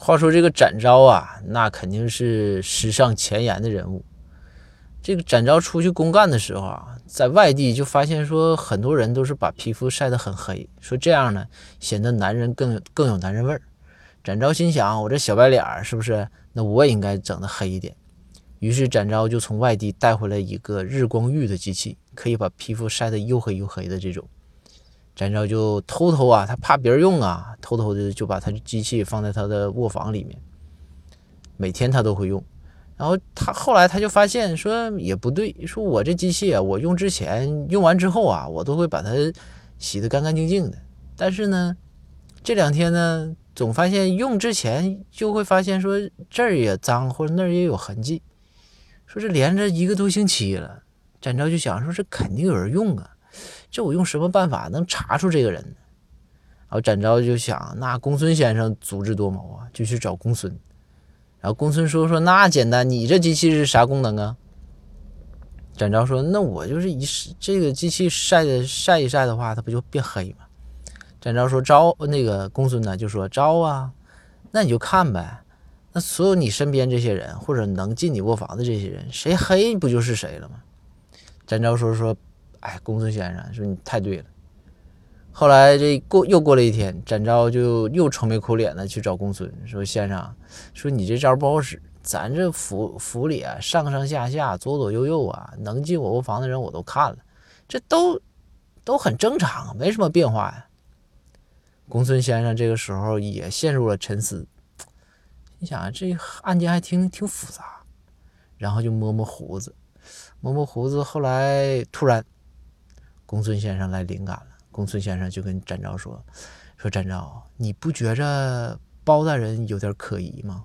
话说这个展昭啊，那肯定是时尚前沿的人物。这个展昭出去公干的时候啊，在外地就发现说，很多人都是把皮肤晒得很黑，说这样呢，显得男人更更有男人味儿。展昭心想，我这小白脸儿是不是？那我也应该整得黑一点。于是展昭就从外地带回来一个日光浴的机器，可以把皮肤晒得又黑又黑的这种。展昭就偷偷啊，他怕别人用啊，偷偷的就把他的机器放在他的卧房里面，每天他都会用。然后他后来他就发现说也不对，说我这机器啊，我用之前用完之后啊，我都会把它洗得干干净净的。但是呢，这两天呢，总发现用之前就会发现说这儿也脏或者那儿也有痕迹，说是连着一个多星期了。展昭就想说这肯定有人用啊。这我用什么办法能查出这个人呢？然后展昭就想，那公孙先生足智多谋啊，就去找公孙。然后公孙说说那简单，你这机器是啥功能啊？展昭说那我就是一这个机器晒的晒一晒的话，它不就变黑吗？展昭说招那个公孙呢就说招啊，那你就看呗。那所有你身边这些人或者能进你卧房的这些人，谁黑不就是谁了吗？展昭说说。哎，公孙先生说你太对了。后来这过又过了一天，展昭就又愁眉苦脸的去找公孙，说：“先生，说你这招不好使，咱这府府里啊，上上下下、左左右右啊，能进我卧房的人我都看了，这都都很正常，没什么变化呀。”公孙先生这个时候也陷入了沉思，你想这案件还挺挺复杂，然后就摸摸胡子，摸摸胡子，后来突然。公孙先生来灵感了，公孙先生就跟展昭说：“说展昭，你不觉着包大人有点可疑吗？”